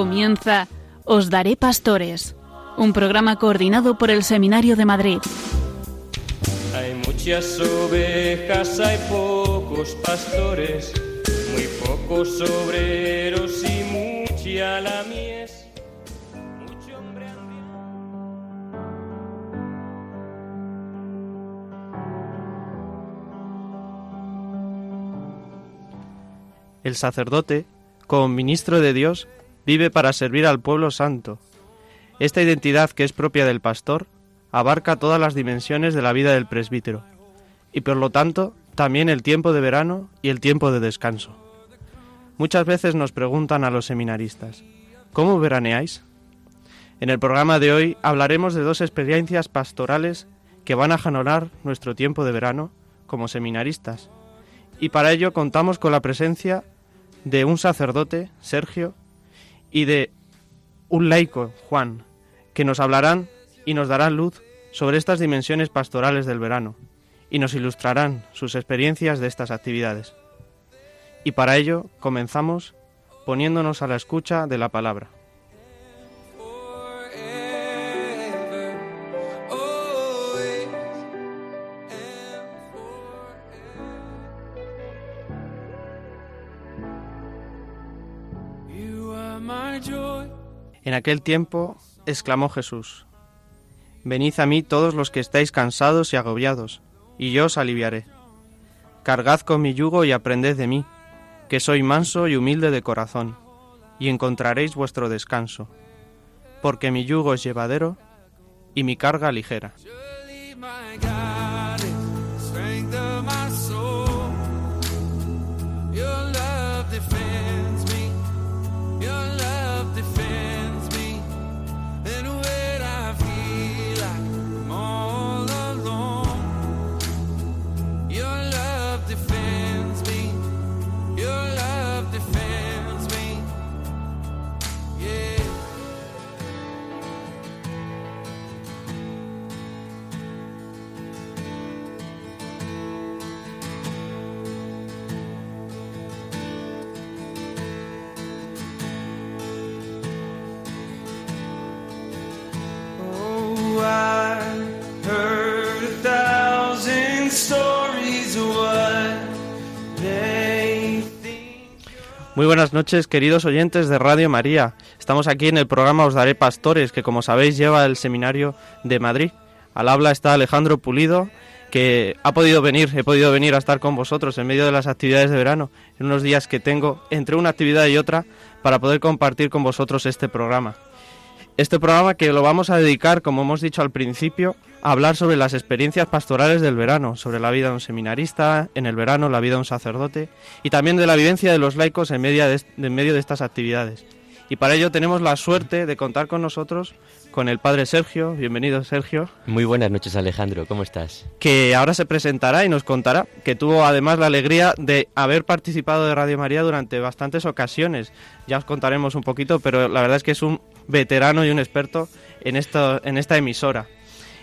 Comienza Os Daré Pastores, un programa coordinado por el Seminario de Madrid. Hay muchas ovejas, hay pocos pastores, muy pocos obreros y mucha la mies. Mucho hombre El sacerdote, como ministro de Dios, vive para servir al pueblo santo. Esta identidad que es propia del pastor abarca todas las dimensiones de la vida del presbítero, y por lo tanto también el tiempo de verano y el tiempo de descanso. Muchas veces nos preguntan a los seminaristas, ¿cómo veraneáis? En el programa de hoy hablaremos de dos experiencias pastorales que van a janorar nuestro tiempo de verano como seminaristas. Y para ello contamos con la presencia de un sacerdote, Sergio, y de un laico, Juan, que nos hablarán y nos darán luz sobre estas dimensiones pastorales del verano y nos ilustrarán sus experiencias de estas actividades. Y para ello comenzamos poniéndonos a la escucha de la palabra. En aquel tiempo exclamó Jesús, Venid a mí todos los que estáis cansados y agobiados, y yo os aliviaré. Cargad con mi yugo y aprended de mí, que soy manso y humilde de corazón, y encontraréis vuestro descanso, porque mi yugo es llevadero y mi carga ligera. Muy buenas noches, queridos oyentes de Radio María. Estamos aquí en el programa Os Daré Pastores, que como sabéis lleva el Seminario de Madrid. Al habla está Alejandro Pulido, que ha podido venir, he podido venir a estar con vosotros en medio de las actividades de verano, en unos días que tengo entre una actividad y otra, para poder compartir con vosotros este programa. Este programa que lo vamos a dedicar, como hemos dicho al principio, a hablar sobre las experiencias pastorales del verano, sobre la vida de un seminarista en el verano, la vida de un sacerdote y también de la vivencia de los laicos en medio de, en medio de estas actividades. Y para ello tenemos la suerte de contar con nosotros con el padre Sergio. Bienvenido, Sergio. Muy buenas noches, Alejandro. ¿Cómo estás? Que ahora se presentará y nos contará que tuvo además la alegría de haber participado de Radio María durante bastantes ocasiones. Ya os contaremos un poquito, pero la verdad es que es un veterano y un experto en, esto, en esta emisora.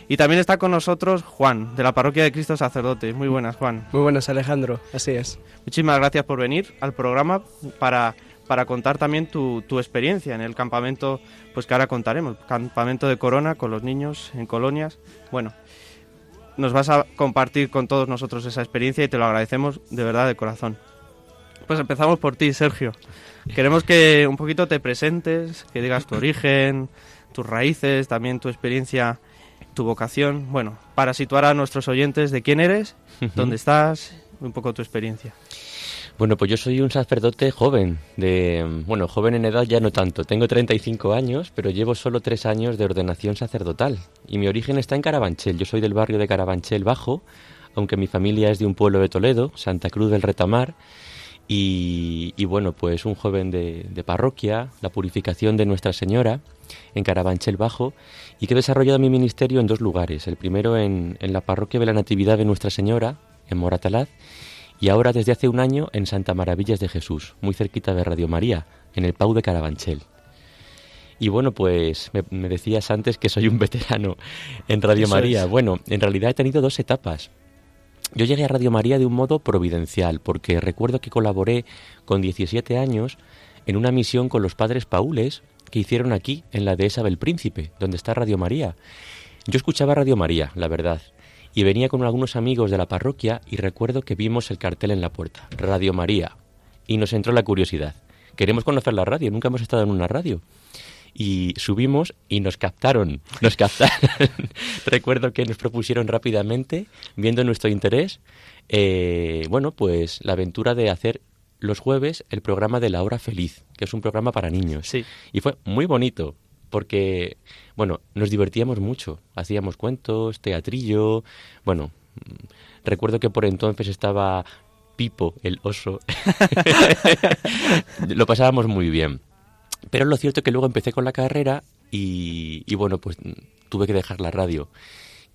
Y también está con nosotros Juan, de la Parroquia de Cristo Sacerdote. Muy buenas, Juan. Muy buenas, Alejandro. Así es. Muchísimas gracias por venir al programa para, para contar también tu, tu, experiencia en el campamento, pues que ahora contaremos, campamento de Corona con los niños en colonias. Bueno, nos vas a compartir con todos nosotros esa experiencia y te lo agradecemos de verdad de corazón. Pues empezamos por ti, Sergio. Queremos que un poquito te presentes, que digas tu origen, tus raíces, también tu experiencia, tu vocación. Bueno, para situar a nuestros oyentes de quién eres, dónde estás, un poco tu experiencia. Bueno, pues yo soy un sacerdote joven, de bueno, joven en edad ya no tanto. Tengo 35 años, pero llevo solo tres años de ordenación sacerdotal. Y mi origen está en Carabanchel. Yo soy del barrio de Carabanchel Bajo, aunque mi familia es de un pueblo de Toledo, Santa Cruz del Retamar. Y, y, bueno, pues un joven de, de, parroquia, la purificación de Nuestra Señora en Carabanchel Bajo, y que he desarrollado mi ministerio en dos lugares. El primero en, en la parroquia de la Natividad de Nuestra Señora, en Moratalaz, y ahora desde hace un año en Santa Maravillas de Jesús, muy cerquita de Radio María, en el Pau de Carabanchel. Y bueno, pues me, me decías antes que soy un veterano en Radio María. es. Bueno, en realidad he tenido dos etapas. Yo llegué a Radio María de un modo providencial, porque recuerdo que colaboré con 17 años en una misión con los padres paules que hicieron aquí, en la dehesa del Príncipe, donde está Radio María. Yo escuchaba Radio María, la verdad, y venía con algunos amigos de la parroquia y recuerdo que vimos el cartel en la puerta, Radio María, y nos entró la curiosidad. Queremos conocer la radio, nunca hemos estado en una radio. Y subimos y nos captaron, nos captaron. recuerdo que nos propusieron rápidamente, viendo nuestro interés, eh, bueno, pues la aventura de hacer los jueves el programa de la hora feliz, que es un programa para niños. Sí. Y fue muy bonito, porque, bueno, nos divertíamos mucho. Hacíamos cuentos, teatrillo, bueno, recuerdo que por entonces estaba Pipo, el oso. Lo pasábamos muy bien. Pero lo cierto es que luego empecé con la carrera y, y bueno, pues mm, tuve que dejar la radio.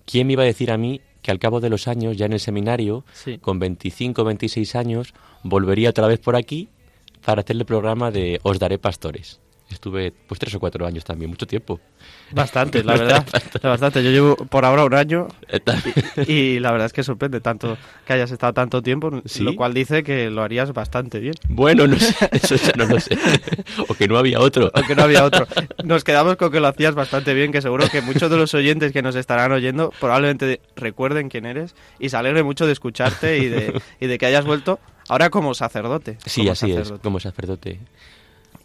¿Quién me iba a decir a mí que al cabo de los años, ya en el seminario, Sí. con 25 26 años, volvería otra vez por aquí para hacer el programa de Os daré pastores. Estuve pues tres o cuatro años también, mucho tiempo. Bastante, la verdad. Bastante. Yo llevo por ahora un año Eh, ta- y la verdad es que sorprende tanto que hayas estado tanto tiempo, ¿Sí? lo cual dice que lo harías bastante bien. Bueno, no sé, eso ya no lo sé. O que no había otro. Aunque no había otro. Nos quedamos con que lo hacías bastante bien, que seguro que muchos de los oyentes que nos estarán oyendo probablemente recuerden quién eres y se alegre mucho de escucharte y de, y de que hayas vuelto ahora como sacerdote. Sí, como así es, sacerdote. como sacerdote.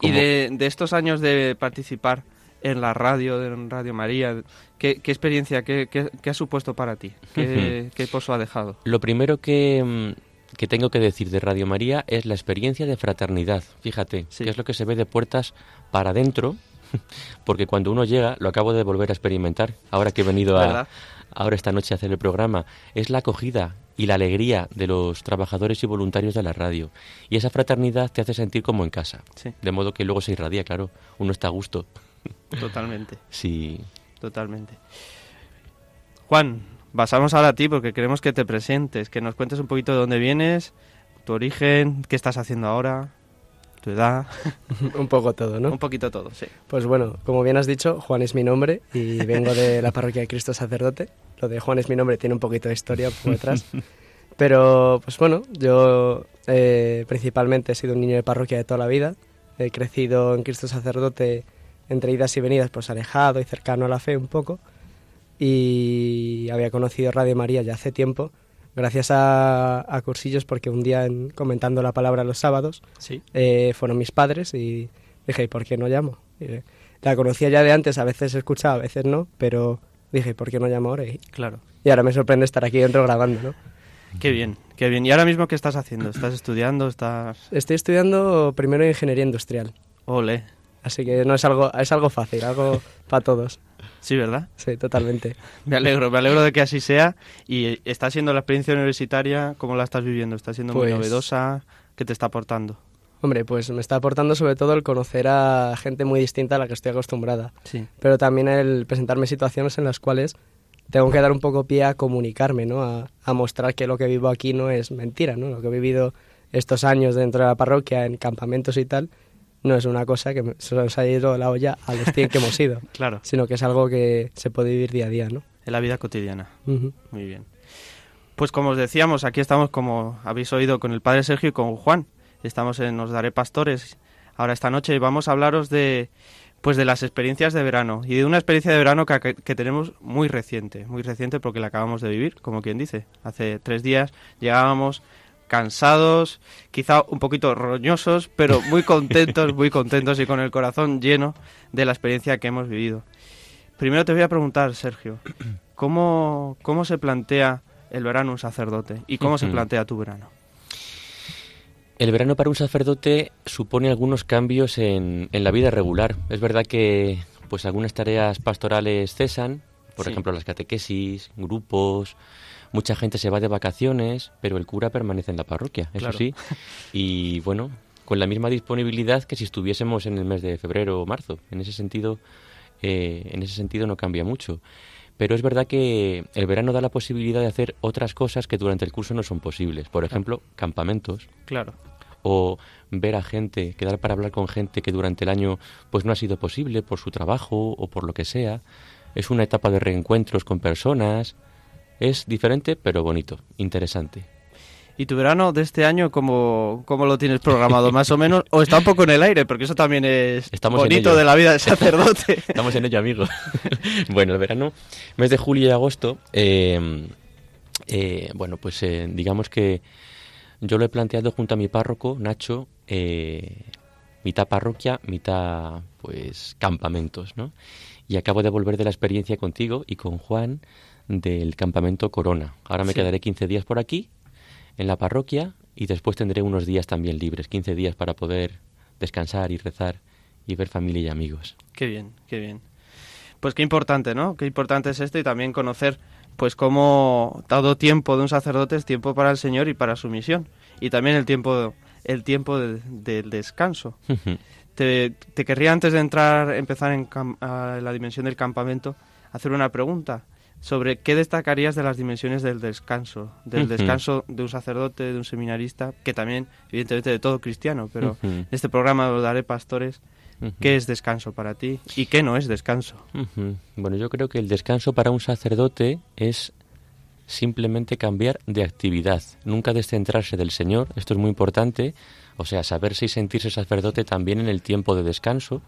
Y de, de estos años de participar en la radio, en Radio María, ¿qué, qué experiencia, qué, qué- qué ha supuesto para ti? ¿Qué, qué pozo ha dejado? Lo primero que, mm, que tengo que decir de Radio María es la experiencia de fraternidad. Fíjate, Sí. que es lo que se ve de puertas para adentro, porque cuando uno llega, lo acabo de volver a experimentar, ahora que he venido a, ahora esta noche a hacer el programa, es la acogida y la alegría de los trabajadores y voluntarios de la radio. Y esa fraternidad te hace sentir como en casa. Sí. De modo que luego se irradia, claro, uno está a gusto. Totalmente, Sí. totalmente. Juan, pasamos ahora a ti porque queremos que te presentes, que nos cuentes un poquito de dónde vienes, tu origen, qué estás haciendo ahora, tu edad, Un poco todo, ¿no? un poquito todo, sí. Pues bueno, como bien has dicho, Juan es mi nombre y vengo de la parroquia de Cristo Sacerdote. Lo de Juan es mi nombre tiene un poquito de historia por detrás. Pero, pues bueno, yo eh, principalmente he sido un niño de parroquia de toda la vida. He crecido en Cristo Sacerdote entre idas y venidas, pues alejado y cercano a la fe un poco. Y había conocido Radio María ya hace tiempo, gracias a, a cursillos, porque un día en- comentando la palabra los sábados, Sí. eh, fueron mis padres y dije, ¿y por qué no llamo? Y, eh, la conocía ya de antes, a veces escuchaba, a veces no, pero dije, ¿por qué no llamo ahora? Y, Claro. y ahora me sorprende estar aquí dentro grabando, ¿no? Qué bien, qué bien. ¿Y ahora mismo qué estás haciendo? ¿Estás estudiando? ¿Estás...? Estoy estudiando primero ingeniería industrial, Ole. así que no es algo, es algo fácil, algo para todos. Sí, ¿verdad? Sí, totalmente. Me alegro, me alegro de que así sea. ¿Y está siendo la experiencia universitaria, cómo la estás viviendo? ¿Está siendo muy Pues- novedosa? ¿Qué te está aportando? Hombre, pues me está aportando sobre todo el conocer a gente muy distinta a la que estoy acostumbrada, Sí. pero también el presentarme situaciones en las cuales tengo que dar un poco pie a comunicarme, ¿no? A, a mostrar que lo que vivo aquí no es mentira, ¿no? Lo que he vivido estos años dentro de la parroquia, en campamentos y tal, no es una cosa que se nos ha ido la olla a los 100 que hemos ido, Claro, sino que es algo que se puede vivir día a día, ¿no? en la vida cotidiana. Muy bien. Pues como os decíamos, aquí estamos, como habéis oído, con el padre Sergio y con Juan. Estamos en Os Daré Pastores ahora esta noche vamos a hablaros de pues de las experiencias de verano y de una experiencia de verano que, que tenemos muy reciente, muy reciente porque la acabamos de vivir, como quien dice. Hace tres días llegábamos cansados, quizá un poquito roñosos, pero muy contentos, muy contentos y con el corazón lleno de la experiencia que hemos vivido. Primero te voy a preguntar, Sergio, ¿cómo, cómo se plantea el verano un sacerdote y cómo se plantea tu verano? El verano para un sacerdote supone algunos cambios en, en la vida regular. Es verdad que pues algunas tareas pastorales cesan, por Sí. ejemplo las catequesis, grupos, mucha gente se va de vacaciones, pero el cura permanece en la parroquia, eso Claro. sí. Y bueno, con la misma disponibilidad que si estuviésemos en el mes de febrero o marzo. En ese sentido, eh, en ese sentido no cambia mucho. Pero es verdad que el verano da la posibilidad de hacer otras cosas que durante el curso no son posibles. Por ejemplo, campamentos Claro, o ver a gente, quedar para hablar con gente que durante el año pues no ha sido posible por su trabajo o por lo que sea. Es una etapa de reencuentros con personas. Es diferente pero bonito, interesante. ¿Y tu verano de este año cómo, cómo lo tienes programado? ¿Más o menos? ¿O está un poco en el aire? Porque eso también es bonito de la vida de sacerdote. Estamos en ello, amigo. bueno, el verano, mes de julio y agosto, eh, eh, bueno, pues eh, digamos que yo lo he planteado junto a mi párroco, Nacho, mitad parroquia, mitad pues campamentos, ¿no? Y acabo de volver de la experiencia contigo y con Juan del campamento Corona. Ahora me quedaré 15 días por aquí en la parroquia y después tendré unos días también libres, 15 días para poder descansar y rezar y ver familia y amigos. Qué bien, qué bien. Pues qué importante, ¿no? Qué importante es esto y también conocer pues cómo todo tiempo de un sacerdote es tiempo para el Señor y para su misión y también el tiempo el tiempo del descanso. te, querría antes de entrar empezar en la dimensión del campamento hacer una pregunta sobre qué destacarías de las dimensiones del descanso, del descanso de un sacerdote, de un seminarista, que también, evidentemente, de todo cristiano, pero en este programa lo daré pastores. ¿Qué es descanso para ti y qué no es descanso? Bueno, yo creo que el descanso para un sacerdote es simplemente cambiar de actividad, nunca descentrarse del Señor, esto es muy importante, o sea, saberse y sentirse sacerdote también en el tiempo de descanso.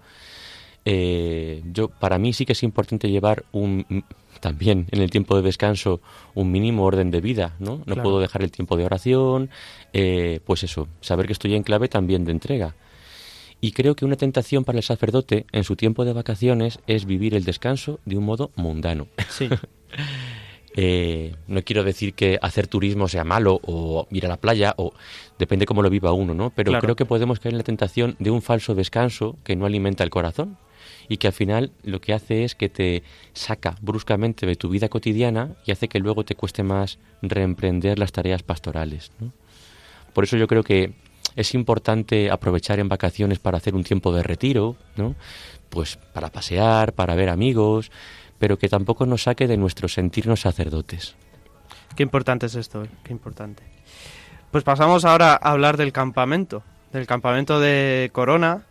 Eh, yo para mí sí que es importante llevar un también en el tiempo de descanso un mínimo orden de vida, ¿no? No puedo dejar el tiempo de oración, eh, pues eso, saber que estoy en clave también de entrega. Y creo que una tentación para el sacerdote en su tiempo de vacaciones es vivir el descanso de un modo mundano. Sí. Eh, no quiero decir que hacer turismo sea malo o ir a la playa o depende cómo lo viva uno, ¿no? Pero creo que podemos caer en la tentación de un falso descanso que no alimenta el corazón y que al final lo que hace es que te saca bruscamente de tu vida cotidiana y hace que luego te cueste más reemprender las tareas pastorales. Por eso yo creo que es importante aprovechar en vacaciones para hacer un tiempo de retiro, ¿no? pues para pasear, para ver amigos, pero que tampoco nos saque de nuestro sentirnos sacerdotes. Qué importante es esto, ¿eh? qué importante. Pues pasamos ahora a hablar del campamento, del campamento de Corona,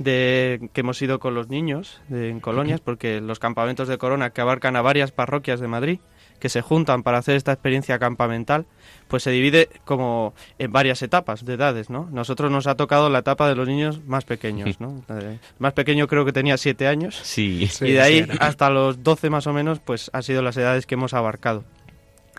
de que hemos ido con los niños en colonias, porque los campamentos de Corona que abarcan a varias parroquias de Madrid, que se juntan para hacer esta experiencia campamental, pues se divide como en varias etapas de edades, ¿no? Nosotros nos ha tocado la etapa de los niños más pequeños, ¿no? El más pequeño creo que tenía siete años. Sí. Y de ahí hasta los doce más o menos, pues han sido las edades que hemos abarcado.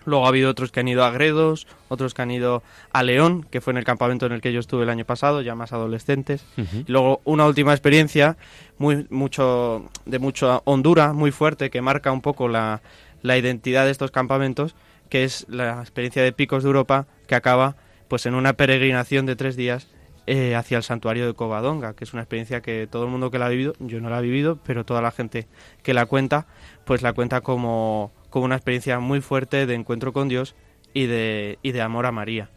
Luego ha habido otros que han ido a Gredos, otros que han ido a León, que fue en el campamento en el que yo estuve el año pasado, ya más adolescentes. Y luego una última experiencia muy mucho de mucha hondura, muy fuerte, que marca un poco la, la identidad de estos campamentos, que es la experiencia de Picos de Europa, que acaba pues en una peregrinación de tres días eh, hacia el santuario de Covadonga, que es una experiencia que todo el mundo que la ha vivido, yo no la he vivido, pero toda la gente que la cuenta, pues la cuenta como como una experiencia muy fuerte de encuentro con Dios y de, y de amor a María.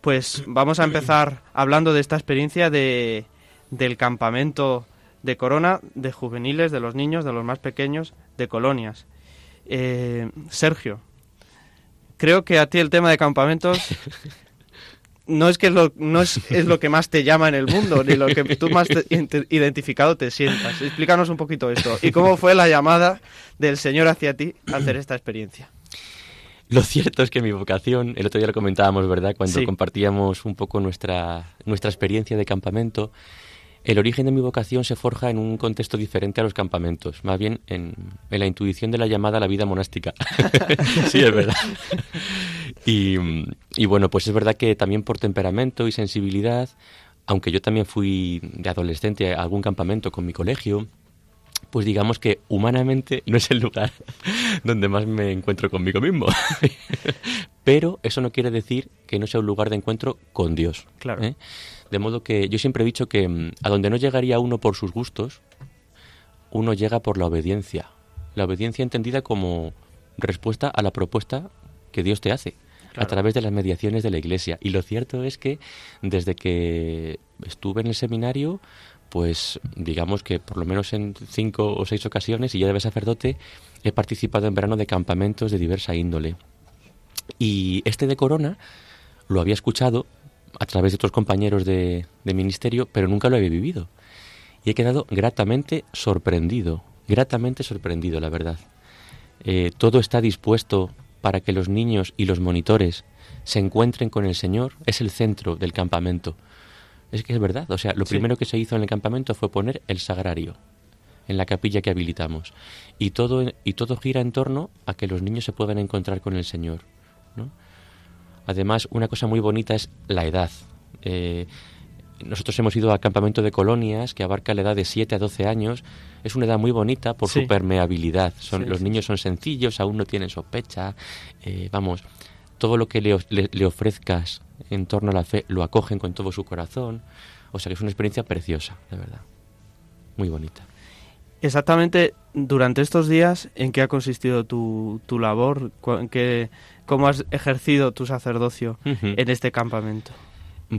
Pues vamos a empezar hablando de esta experiencia de, del campamento de Corona, de juveniles, de los niños, de los más pequeños, de colonias. Eh, Sergio, creo que a ti el tema de campamentos no es que es lo, no es, es, lo que más te llama en el mundo, ni lo que tú más identificado te sientas. Explícanos un poquito esto. ¿Y cómo fue la llamada del Señor hacia ti hacer esta experiencia? Lo cierto es que mi vocación, el otro día lo comentábamos, ¿verdad? Cuando compartíamos un poco nuestra, nuestra experiencia de campamento, el origen de mi vocación se forja en un contexto diferente a los campamentos, más bien en, la intuición de la llamada a la vida monástica. sí, es verdad. Y, y, bueno, pues es verdad que también por temperamento y sensibilidad, aunque yo también fui de adolescente a algún campamento con mi colegio, pues digamos que humanamente no es el lugar donde más me encuentro conmigo mismo. Pero eso no quiere decir que no sea un lugar de encuentro con Dios. Claro. ¿eh? De modo que yo siempre he dicho que mm, a donde no llegaría uno por sus gustos, uno llega por la obediencia. La obediencia entendida como respuesta a la propuesta que Dios te hace a través de las mediaciones de la Iglesia. Y lo cierto es que desde que estuve en el seminario, pues digamos que por lo menos en cinco o seis ocasiones, y ya de sacerdote, he participado en verano de campamentos de diversa índole. Y este de Corona lo había escuchado a través de otros compañeros de, ministerio, pero nunca lo había vivido. Y he quedado gratamente sorprendido, gratamente sorprendido, la verdad. Eh, todo está dispuesto para que los niños y los monitores se encuentren con el Señor, es el centro del campamento. Es que es verdad, o sea, lo primero que se hizo en el campamento fue poner el sagrario en la capilla que habilitamos y todo y todo gira en torno a que los niños se puedan encontrar con el Señor. Además, una cosa muy bonita es la edad. Eh, nosotros hemos ido al campamento de colonias que abarca la edad de 7 a 12 años. Es una edad muy bonita por su permeabilidad. Son, los niños son sencillos, aún no tienen sospecha. Eh, vamos, todo lo que le, le, ofrezcas en torno a la fe lo acogen con todo su corazón. O sea que es una experiencia preciosa, de verdad. Muy bonita. Exactamente, durante estos días, ¿en qué ha consistido tu, tu labor? ¿En ¿Cómo has ejercido tu sacerdocio en este campamento?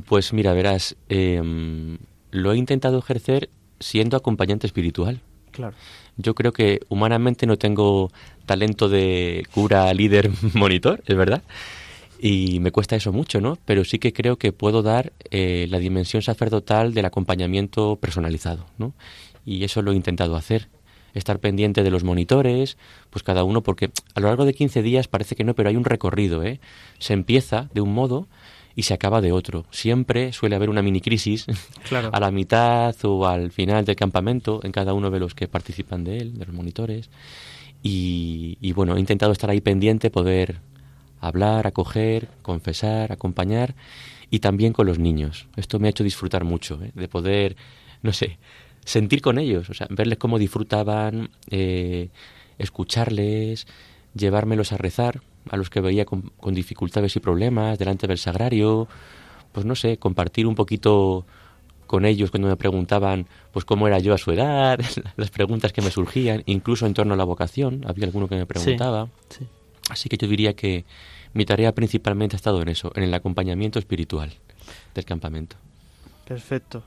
Pues mira, verás, em, lo he intentado ejercer siendo acompañante espiritual. Claro. Yo creo que humanamente no tengo talento de cura, líder, monitor, es verdad. Y me cuesta eso mucho, ¿no? Pero sí que creo que puedo dar eh, la dimensión sacerdotal del acompañamiento personalizado, ¿no? Y eso lo he intentado hacer. Estar pendiente de los monitores, pues cada uno, porque a lo largo de 15 días parece que no, pero hay un recorrido, ¿eh? Se empieza de un modo y se acaba de otro. Siempre suele haber una mini crisis a la mitad o al final del campamento en cada uno de los que participan de él, de los monitores. Y, bueno, he intentado estar ahí pendiente, poder hablar, acoger, confesar, acompañar y también con los niños. Esto me ha hecho disfrutar mucho, ¿eh? de poder, no sé, sentir con ellos, o sea, verles cómo disfrutaban, eh, escucharles, llevármelos a rezar, a los que veía con, dificultades y problemas delante del sagrario, pues no sé, compartir un poquito con ellos cuando me preguntaban pues cómo era yo a su edad, las preguntas que me surgían, incluso en torno a la vocación, había alguno que me preguntaba. Así que yo diría que mi tarea principalmente ha estado en eso, en el acompañamiento espiritual del campamento. Perfecto.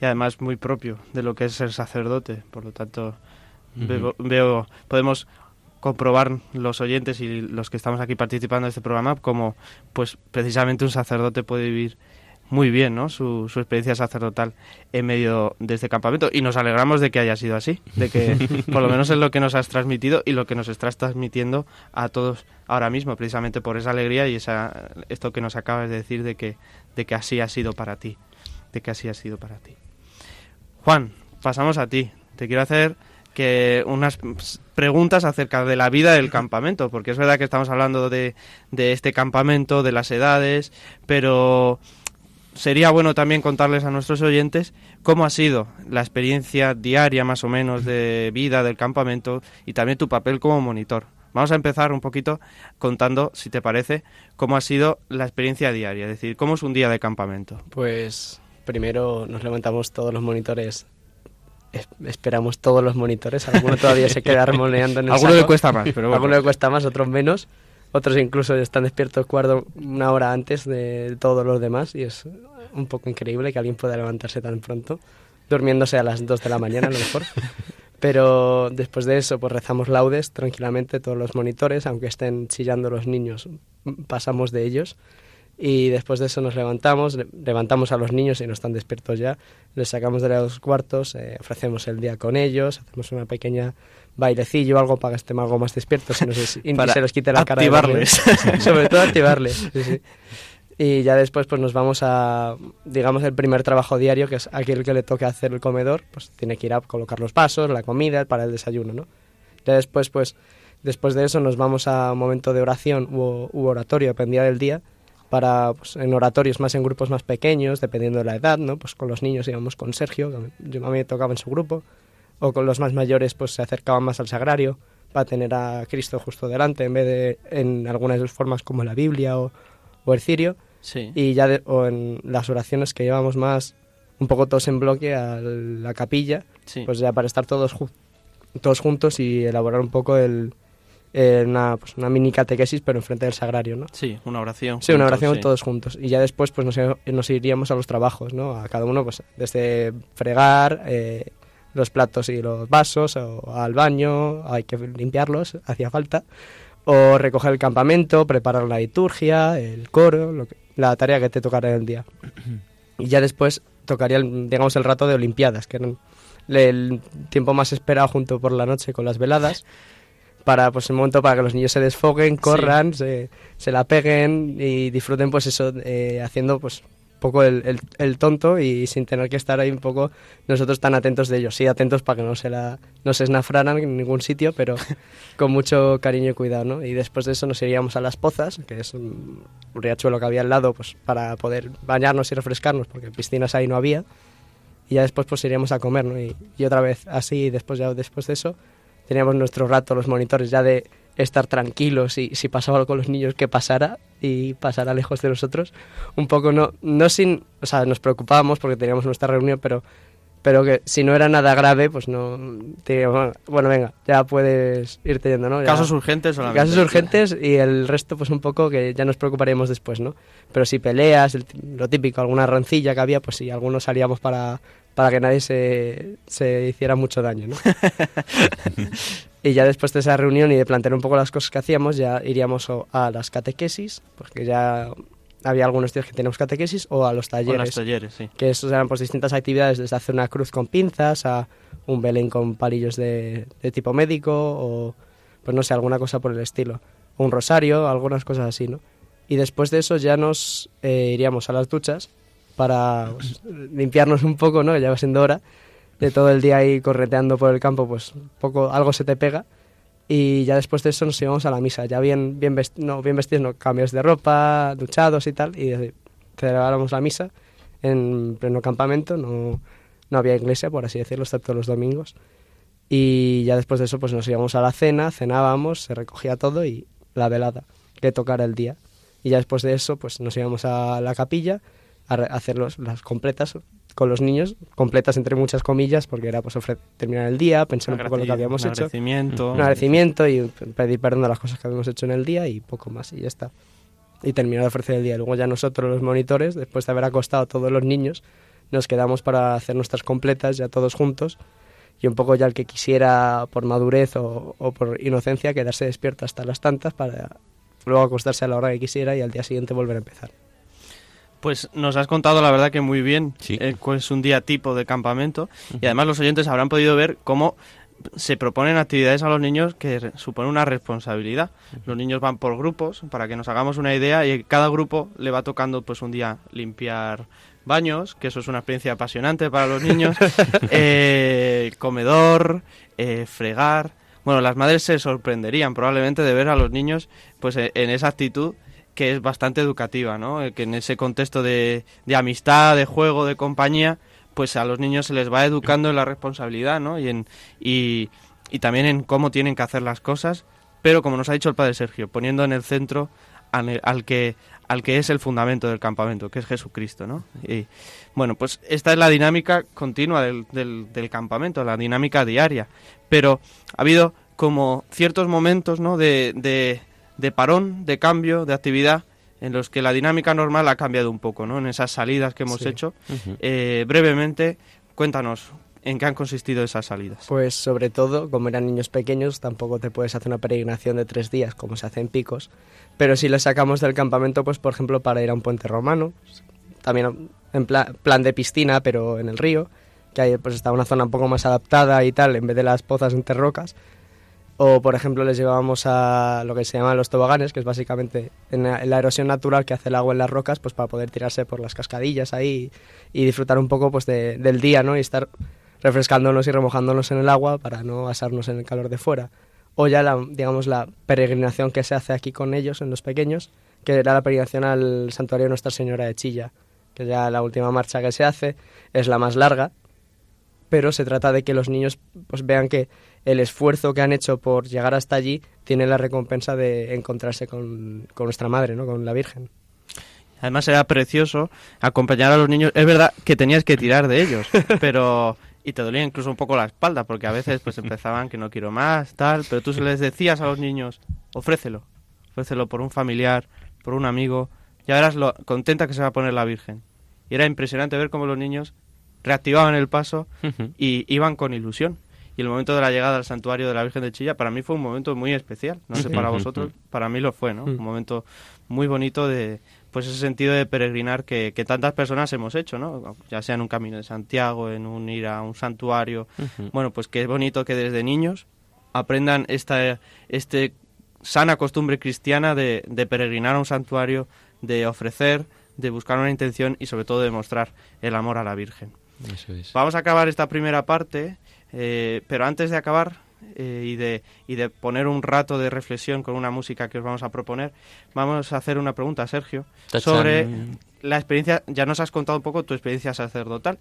Y además muy propio de lo que es ser sacerdote, por lo tanto veo podemos comprobar los oyentes y los que estamos aquí participando en este programa como pues precisamente un sacerdote puede vivir muy bien ¿no? su, su experiencia sacerdotal en medio de este campamento y nos alegramos de que haya sido así, de que por lo menos es lo que nos has transmitido y lo que nos estás transmitiendo a todos ahora mismo, precisamente por esa alegría y esa, esto que nos acabas de decir de que, de que así ha sido para ti, de que así ha sido para ti. Juan, pasamos a ti. Te quiero hacer que unas preguntas acerca de la vida del campamento, porque es verdad que estamos hablando de, de este campamento, de las edades, pero sería bueno también contarles a nuestros oyentes cómo ha sido la experiencia diaria más o menos de vida del campamento y también tu papel como monitor. Vamos a empezar un poquito contando, si te parece, cómo ha sido la experiencia diaria, es decir, cómo es un día de campamento. Pues primero nos levantamos todos los monitores esperamos todos los monitores. Alguno todavía se queda armoneando en el Alguno le cuesta más, pero Alguno le cuesta más, otros menos. Otros incluso están despiertos cuarto una hora antes de todos los demás y es un poco increíble que alguien pueda levantarse tan pronto, durmiéndose a las 2 de la mañana a lo mejor. Pero después de eso, pues rezamos laudes tranquilamente todos los monitores, aunque estén chillando los niños, pasamos de ellos y después de eso nos levantamos, levantamos a los niños y no están despiertos ya, les sacamos de los cuartos, eh, ofrecemos el día con ellos, hacemos una pequeña bailecillo, algo para que estén algo más despiertos y, no se, se les quite la cara. Activarles. Sobre todo activarles. Y ya después pues nos vamos a, digamos, el primer trabajo diario, que es aquel que le toque hacer el comedor, pues tiene que ir a colocar los pasos, la comida, para el desayuno, ¿no? Ya después pues, después de eso nos vamos a un momento de oración u, u oratorio, dependía del día, para pues, en oratorios más en grupos más pequeños, dependiendo de la edad, ¿no? Pues con los niños íbamos con Sergio, yo a mí me tocaba en su grupo, o con los más mayores pues se acercaban más al sagrario para tener a Cristo justo delante en vez de en algunas de sus formas como la Biblia o, el cirio. Y ya o en las oraciones que llevamos más un poco todos en bloque a la capilla, pues ya para estar todos todos juntos y elaborar un poco el, eh, una, pues una mini catequesis, pero enfrente del sagrario, ¿no? Sí, una oración. Sí, una oración todos juntos. Y ya después pues nos, nos, iríamos a los trabajos, ¿no? A cada uno, pues desde fregar eh, los platos y los vasos, o al baño, hay que limpiarlos, hacía falta, o recoger el campamento, preparar la liturgia, el coro, lo la tarea que te tocara en el día. Y ya después tocaría, digamos, el rato de Olimpiadas, que era el tiempo más esperado junto por la noche con las veladas para pues el momento para que los niños se desfoguen, corran, se, se la peguen y disfruten pues eso eh, haciendo pues poco el, el, tonto y sin tener que estar ahí un poco nosotros tan atentos de ellos. Sí, atentos para que no se, la, no se esnafraran en ningún sitio, pero con mucho cariño y cuidado, ¿no? Y después de eso nos iríamos a Las Pozas, que es un, riachuelo que había al lado, pues para poder bañarnos y refrescarnos, porque piscinas ahí no había. Y ya después pues iríamos a comer, ¿no? Y, y otra vez así, después ya después de eso, teníamos nuestro rato, los monitores ya de estar tranquilos y si pasaba algo con los niños que pasara y pasara lejos de nosotros. Un poco no no sin o sea nos preocupábamos porque teníamos nuestra reunión pero pero que si no era nada grave pues no bueno venga ya puedes irte yendo no casos urgentes solamente. Casos urgentes y el resto pues un poco que ya nos preocuparíamos después no pero si peleas lo típico alguna rancilla que había pues sí algunos salíamos para para que nadie se, se hiciera mucho daño ¿no? Y ya después de esa reunión y de plantear un poco las cosas que hacíamos, ya iríamos a las catequesis, porque ya había algunos días que teníamos catequesis, o a los talleres. talleres, sí. Que esos eran pues distintas actividades, desde hacer una cruz con pinzas a un belén con palillos de, tipo médico, o pues no sé, alguna cosa por el estilo. un rosario, algunas cosas así, ¿no? Y después de eso ya nos eh, iríamos a las duchas para limpiarnos un poco, ¿no? Ya va siendo hora de todo el día ahí correteando por el campo, pues poco algo se te pega. Y ya después de eso nos íbamos a la misa, ya bien, bien, no, bien vestidos, no, cambios de ropa, duchados y tal, y celebrábamos la misa en pleno campamento, no, no había iglesia, por así decirlo, excepto los domingos. Y ya después de eso pues nos íbamos a la cena, cenábamos, se recogía todo y la velada, que tocara el día. Y ya después de eso pues nos íbamos a la capilla a hacer las completas con los niños, completas entre muchas comillas, porque era pues terminar el día, pensar un, poco lo que habíamos un hecho. Agradecimiento. Un agradecimiento y pedir perdón de las cosas que habíamos hecho en el día y poco más, y ya está. Y terminar de ofrecer el día. Luego ya nosotros, los monitores, después de haber acostado a todos los niños, nos quedamos para hacer nuestras completas ya todos juntos y un poco ya el que quisiera por madurez o, o por inocencia quedarse despierto hasta las tantas para luego acostarse a la hora que quisiera y al día siguiente volver a empezar. Pues nos has contado la verdad que muy bien sí. Eh, es un día tipo de campamento y además los oyentes habrán podido ver cómo se proponen actividades a los niños que suponen una responsabilidad. Los niños van por grupos para que nos hagamos una idea y cada grupo le va tocando pues un día limpiar baños, que eso es una experiencia apasionante para los niños, eh, comedor, eh, fregar. Bueno, las madres se sorprenderían probablemente de ver a los niños pues en esa actitud que es bastante educativa, ¿no? Eh, que en ese contexto de, amistad, de juego, de compañía, pues a los niños se les va educando en la responsabilidad, ¿no? Y, en, también en cómo tienen que hacer las cosas, pero como nos ha dicho el padre Sergio, poniendo en el centro al, al que al que es el fundamento del campamento, que es Jesucristo, ¿no? Y bueno, pues esta es la dinámica continua del, del, del campamento, la dinámica diaria, pero ha habido como ciertos momentos, ¿no? de, de de parón, de cambio, de actividad, en los que la dinámica normal ha cambiado un poco, ¿no? En esas salidas que hemos Sí. hecho. Eh, brevemente, cuéntanos, ¿en qué han consistido esas salidas? Pues sobre todo, como eran niños pequeños, tampoco te puedes hacer una peregrinación de tres días, como se hace en picos. Pero si les sacamos del campamento, pues por ejemplo, para ir a un puente romano, también en pla- plan de piscina, pero en el río, que ahí pues está una zona un poco más adaptada y tal, en vez de las pozas entre rocas. O, por ejemplo, les llevábamos a lo que se llaman los toboganes, que es básicamente en la, erosión natural que hace el agua en las rocas, pues para poder tirarse por las cascadillas ahí y disfrutar un poco pues de- del día, ¿no? Y estar refrescándonos y remojándonos en el agua para no asarnos en el calor de fuera. O ya, la, digamos, la peregrinación que se hace aquí con ellos, en los pequeños, que era la peregrinación al santuario de Nuestra Señora de Chilla, que ya la última marcha que se hace es la más larga, pero se trata de que los niños pues vean que el esfuerzo que han hecho por llegar hasta allí tiene la recompensa de encontrarse con, con nuestra madre, ¿no? con la Virgen. Además era precioso acompañar a los niños. Es verdad que tenías que tirar de ellos, pero y te dolía incluso un poco la espalda porque a veces pues empezaban que no quiero más, tal, pero tú se les decías a los niños, ofrécelo, ofrécelo por un familiar, por un amigo, ya verás lo contenta que se va a poner la Virgen. Y era impresionante ver cómo los niños reactivaban el paso y iban con ilusión. Y el momento de la llegada al santuario de la Virgen de Chilla para mí fue un momento muy especial. No sé para vosotros, para mí lo fue, ¿no? Un momento muy bonito de pues ese sentido de peregrinar que, que tantas personas hemos hecho, ¿no? Ya sea en un camino de Santiago, en un ir a un santuario. Bueno, pues que es bonito que desde niños aprendan esta este sana costumbre cristiana de, de peregrinar a un santuario, de ofrecer, de buscar una intención y sobre todo de mostrar el amor a la Virgen. Eso es. Vamos a acabar esta primera parte, eh, pero antes de acabar eh, y, de, y de poner un rato de reflexión con una música que os vamos a proponer, vamos a hacer una pregunta, Sergio, Tachán. sobre la experiencia, ya nos has contado un poco tu experiencia sacerdotal,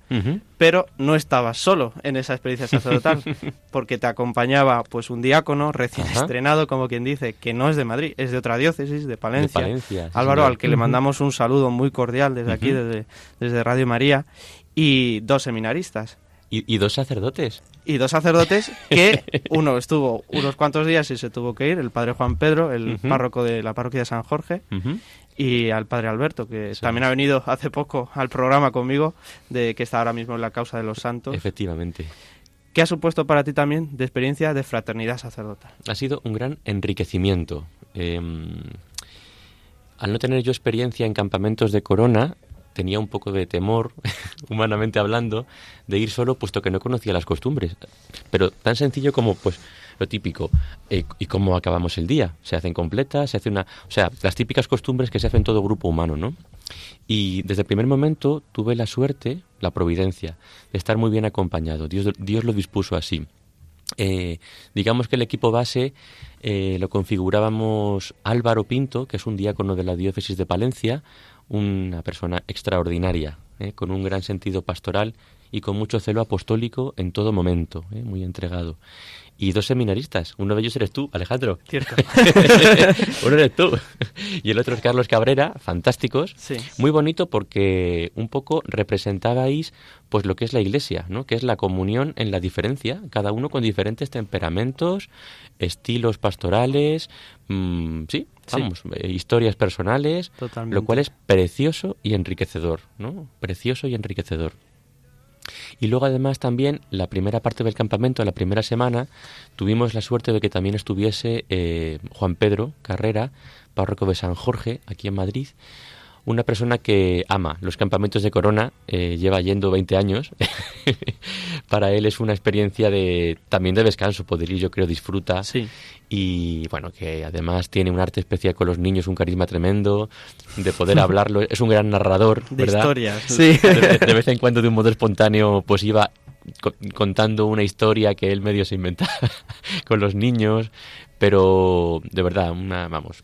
pero no estabas solo en esa experiencia sacerdotal, porque te acompañaba pues un diácono recién Ajá. estrenado, como quien dice, que no es de Madrid, es de otra diócesis, de Palencia. De Palencia, Álvaro, señor. al que le mandamos un saludo muy cordial desde aquí, desde Radio María, y dos seminaristas. ¿Y, y dos sacerdotes. Y dos sacerdotes que uno estuvo unos cuantos días y se tuvo que ir, el padre Juan Pedro, el párroco de la parroquia de San Jorge, y al padre Alberto, que Sí. también ha venido hace poco al programa conmigo, de que está ahora mismo en la causa de los santos. Efectivamente. ¿Qué ha supuesto para ti también de experiencia de fraternidad sacerdotal? Ha sido un gran enriquecimiento. Eh, al no tener yo experiencia en campamentos de corona, tenía un poco de temor, humanamente hablando, de ir solo, puesto que no conocía las costumbres. Pero tan sencillo como, pues, lo típico. eh, ¿Y cómo acabamos el día? ¿Se hacen completas? ¿Se hace una...? O sea, las típicas costumbres que se hacen en todo grupo humano, ¿no? Y desde el primer momento tuve la suerte, la providencia, de estar muy bien acompañado. Dios, Dios lo dispuso así. Eh, digamos que el equipo base eh, lo configurábamos Álvaro Pinto, que es un diácono de la diócesis de Palencia, una persona extraordinaria, eh, con un gran sentido pastoral y con mucho celo apostólico en todo momento, eh, muy entregado. Y dos seminaristas, uno de ellos eres tú, Alejandro. Cierto. uno eres tú. Y el otro es Carlos Cabrera, fantásticos. Sí. Muy bonito porque un poco representabais pues lo que es la iglesia, ¿no? Que es la comunión en la diferencia, cada uno con diferentes temperamentos, estilos pastorales, mm, sí, Sí. Vamos, eh, historias personales, Totalmente. lo cual es precioso y enriquecedor, ¿no? Precioso y enriquecedor. Y luego además también la primera parte del campamento, la primera semana, tuvimos la suerte de que también estuviese eh, Juan Pedro Carrera, párroco de San Jorge, aquí en Madrid, una persona que ama los campamentos de Corona, eh, lleva yendo 20 años. Para él es una experiencia de también de descanso, poder ir, yo creo, disfruta. Sí. Y bueno, que además tiene un arte especial con los niños, un carisma tremendo, de poder hablarlo. Es un gran narrador, De ¿verdad? historias. Sí. de, de vez en cuando de un modo espontáneo pues iba co- contando una historia que él medio se inventaba con los niños pero de verdad una vamos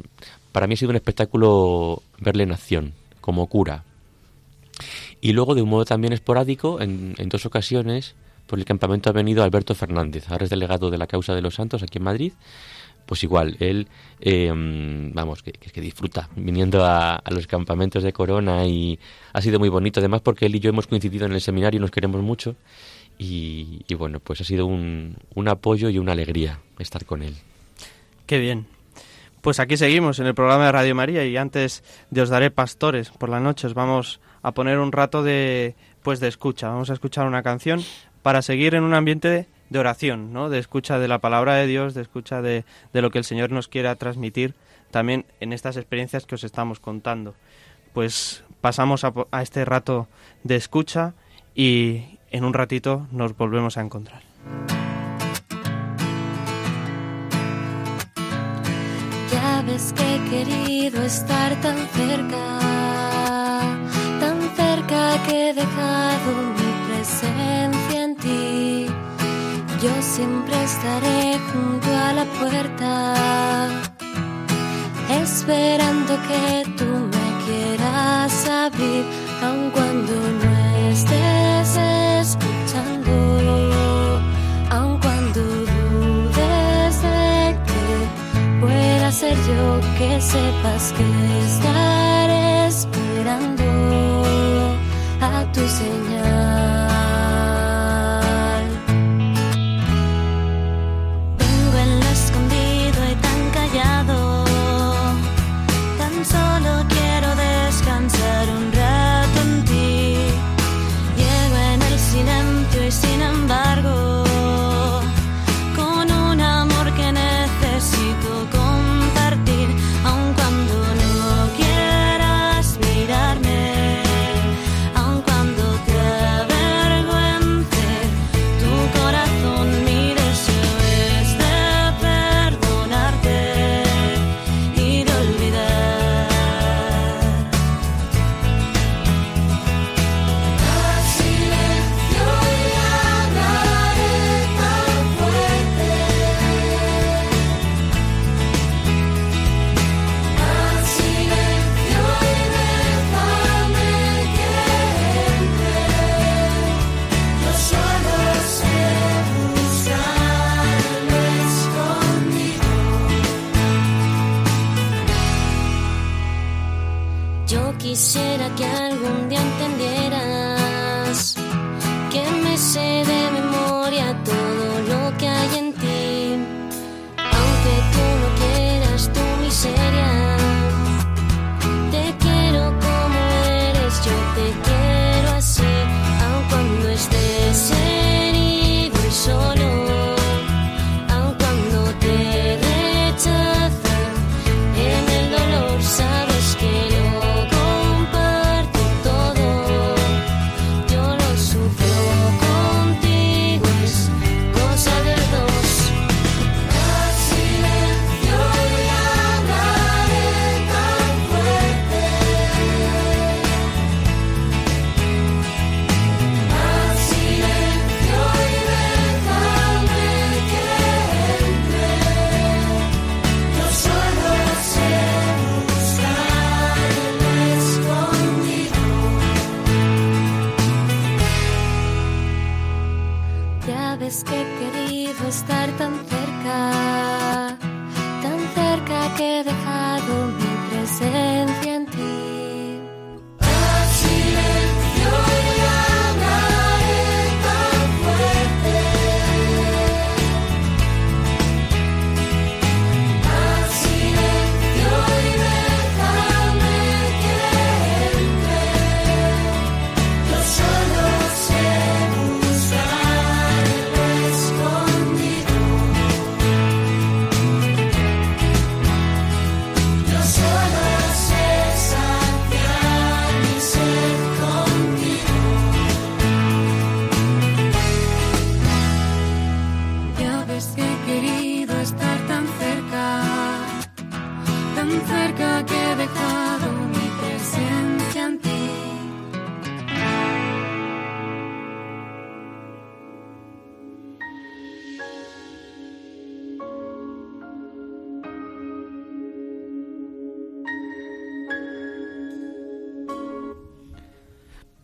para mí ha sido un espectáculo verle en acción como cura y luego de un modo también esporádico en, en dos ocasiones por el campamento ha venido Alberto Fernández ahora es delegado de la causa de los santos aquí en Madrid pues igual, él, eh, vamos, que, que, disfruta viniendo a, los campamentos de Corona y ha sido muy bonito, además porque él y yo hemos coincidido en el seminario y nos queremos mucho y, y bueno, pues ha sido un, un, apoyo y una alegría estar con él. Qué bien. Pues aquí seguimos en el programa de Radio María y antes de os daré pastores por la noche os vamos a poner un rato de pues de escucha, vamos a escuchar una canción para seguir en un ambiente de oración, ¿no? de escucha de la palabra de Dios, de escucha de, de, lo que el Señor nos quiera transmitir también en estas experiencias que os estamos contando. Pues pasamos a este rato de escucha y en un ratito nos volvemos a encontrar. Ya ves que he querido estar tan cerca, tan cerca que he dejado mi presencia en ti. Yo siempre estaré junto a la puerta, esperando que tú me quieras abrir, aun cuando no estés escuchando, ser yo, que sepas que estaré esperando a tu señal.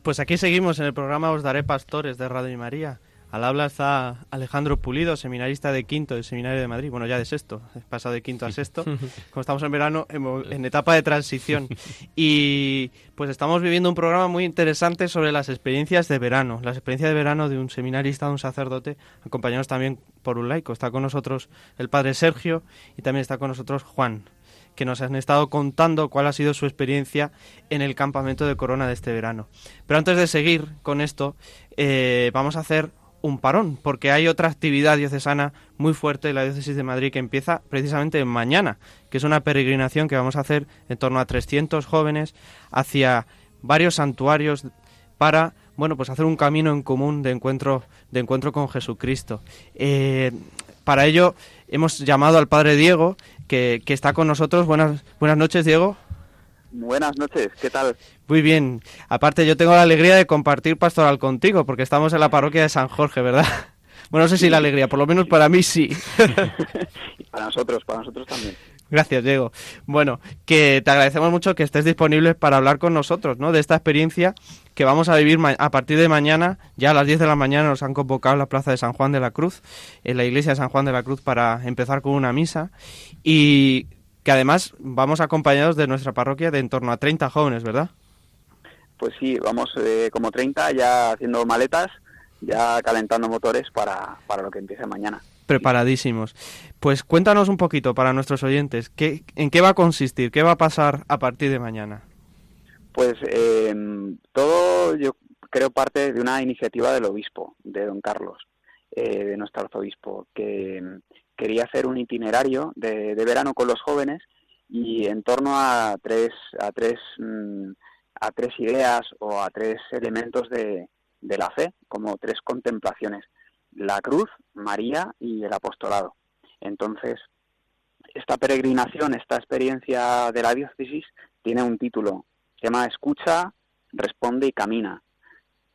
Pues aquí seguimos en el programa Os Daré Pastores de Radio y María. Al habla está Alejandro Pulido, seminarista de quinto del Seminario de Madrid. Bueno, ya de sexto, he pasado de quinto a sexto. Como estamos en verano, en, en etapa de transición. Y pues estamos viviendo un programa muy interesante sobre las experiencias de verano. Las experiencias de verano de un seminarista, de un sacerdote, acompañados también por un laico. Está con nosotros el padre Sergio y también está con nosotros Juan que nos han estado contando cuál ha sido su experiencia en el campamento de Corona de este verano. Pero antes de seguir con esto, eh, vamos a hacer un parón, porque hay otra actividad diocesana muy fuerte en la diócesis de Madrid que empieza precisamente mañana, que es una peregrinación que vamos a hacer en torno a 300 jóvenes hacia varios santuarios para bueno pues hacer un camino en común de encuentro de encuentro con Jesucristo. Eh, para ello hemos llamado al padre Diego que, que está con nosotros. Buenas buenas noches Diego. Buenas noches, ¿qué tal? Muy bien. Aparte, yo tengo la alegría de compartir pastoral contigo, porque estamos en la parroquia de San Jorge, ¿verdad? Bueno, no sé si la alegría, por lo menos para mí sí. para nosotros, para nosotros también. Gracias, Diego. Bueno, que te agradecemos mucho que estés disponible para hablar con nosotros, ¿no? De esta experiencia que vamos a vivir a partir de mañana. Ya a las 10 de la mañana nos han convocado en la plaza de San Juan de la Cruz, en la iglesia de San Juan de la Cruz, para empezar con una misa. Y que además vamos acompañados de nuestra parroquia de en torno a 30 jóvenes, ¿verdad? Pues sí, vamos eh, como 30 ya haciendo maletas, ya calentando motores para, para lo que empiece mañana. Preparadísimos. Pues cuéntanos un poquito para nuestros oyentes, ¿qué, ¿en qué va a consistir? ¿Qué va a pasar a partir de mañana? Pues eh, todo yo creo parte de una iniciativa del obispo, de don Carlos, eh, de nuestro arzobispo, que quería hacer un itinerario de, verano con los jóvenes y en torno a tres, a tres, mmm, a tres ideas o a tres elementos de la fe, como tres contemplaciones, la cruz, María y el apostolado. Entonces, esta peregrinación, esta experiencia de la diócesis tiene un título, se llama Escucha, responde y camina.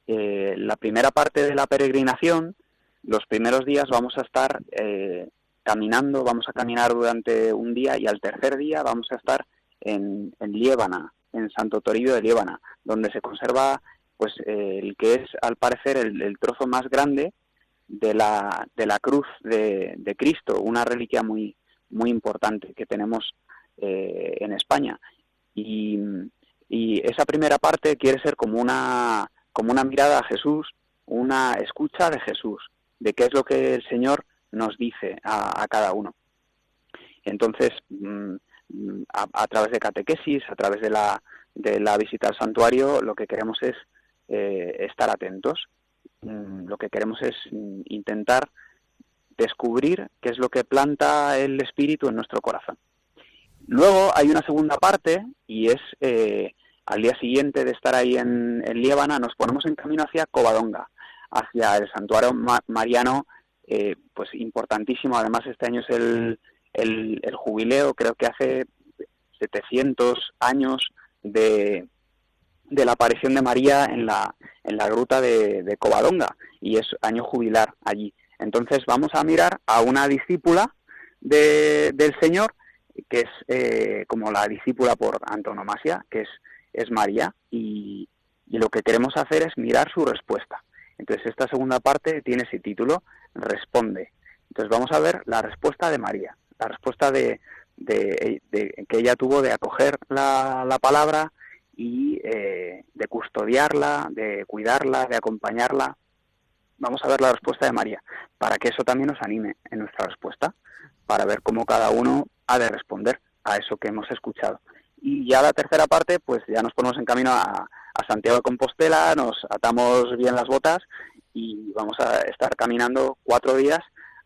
Eh, la primera parte de la peregrinación, los primeros días vamos a estar eh, caminando, vamos a caminar durante un día y al tercer día vamos a estar en, en Liébana, en Santo Toribio de Liébana, donde se conserva pues eh, el que es al parecer el, el, trozo más grande de la, de la cruz de, de Cristo, una reliquia muy, muy importante que tenemos eh, en España. Y Y esa primera parte quiere ser como una, como una mirada a Jesús, una escucha de Jesús, de qué es lo que el Señor nos dice a, cada uno. Entonces, mm, a, través de catequesis, a través de la, de la visita al santuario, lo que queremos es eh, estar atentos. Mm, lo que queremos es mm, intentar descubrir qué es lo que planta el espíritu en nuestro corazón. Luego hay una segunda parte y es eh, al día siguiente de estar ahí en, en nos ponemos en camino hacia Covadonga, hacia el santuario mariano, eh, pues importantísimo. Además, este año es el, el, jubileo, creo que hace 700 años de, de la aparición de María en la, en la gruta de, de Covadonga y es año jubilar allí. Entonces vamos a mirar a una discípula de, del Señor, que es eh, como la discípula por antonomasia, que es, es María, y, lo que queremos hacer es mirar su respuesta. Entonces esta segunda parte tiene ese título, Responde. Entonces vamos a ver la respuesta de María, la respuesta de, de, que ella tuvo de acoger la, la palabra y eh, de custodiarla, de cuidarla, de acompañarla vamos a ver la respuesta de María, para que eso también nos anime en nuestra respuesta, para ver cómo cada uno ha de responder a eso que hemos escuchado. Y ya la tercera parte, pues ya nos ponemos en camino a, Santiago de Compostela, nos atamos bien las botas y vamos a estar caminando cuatro días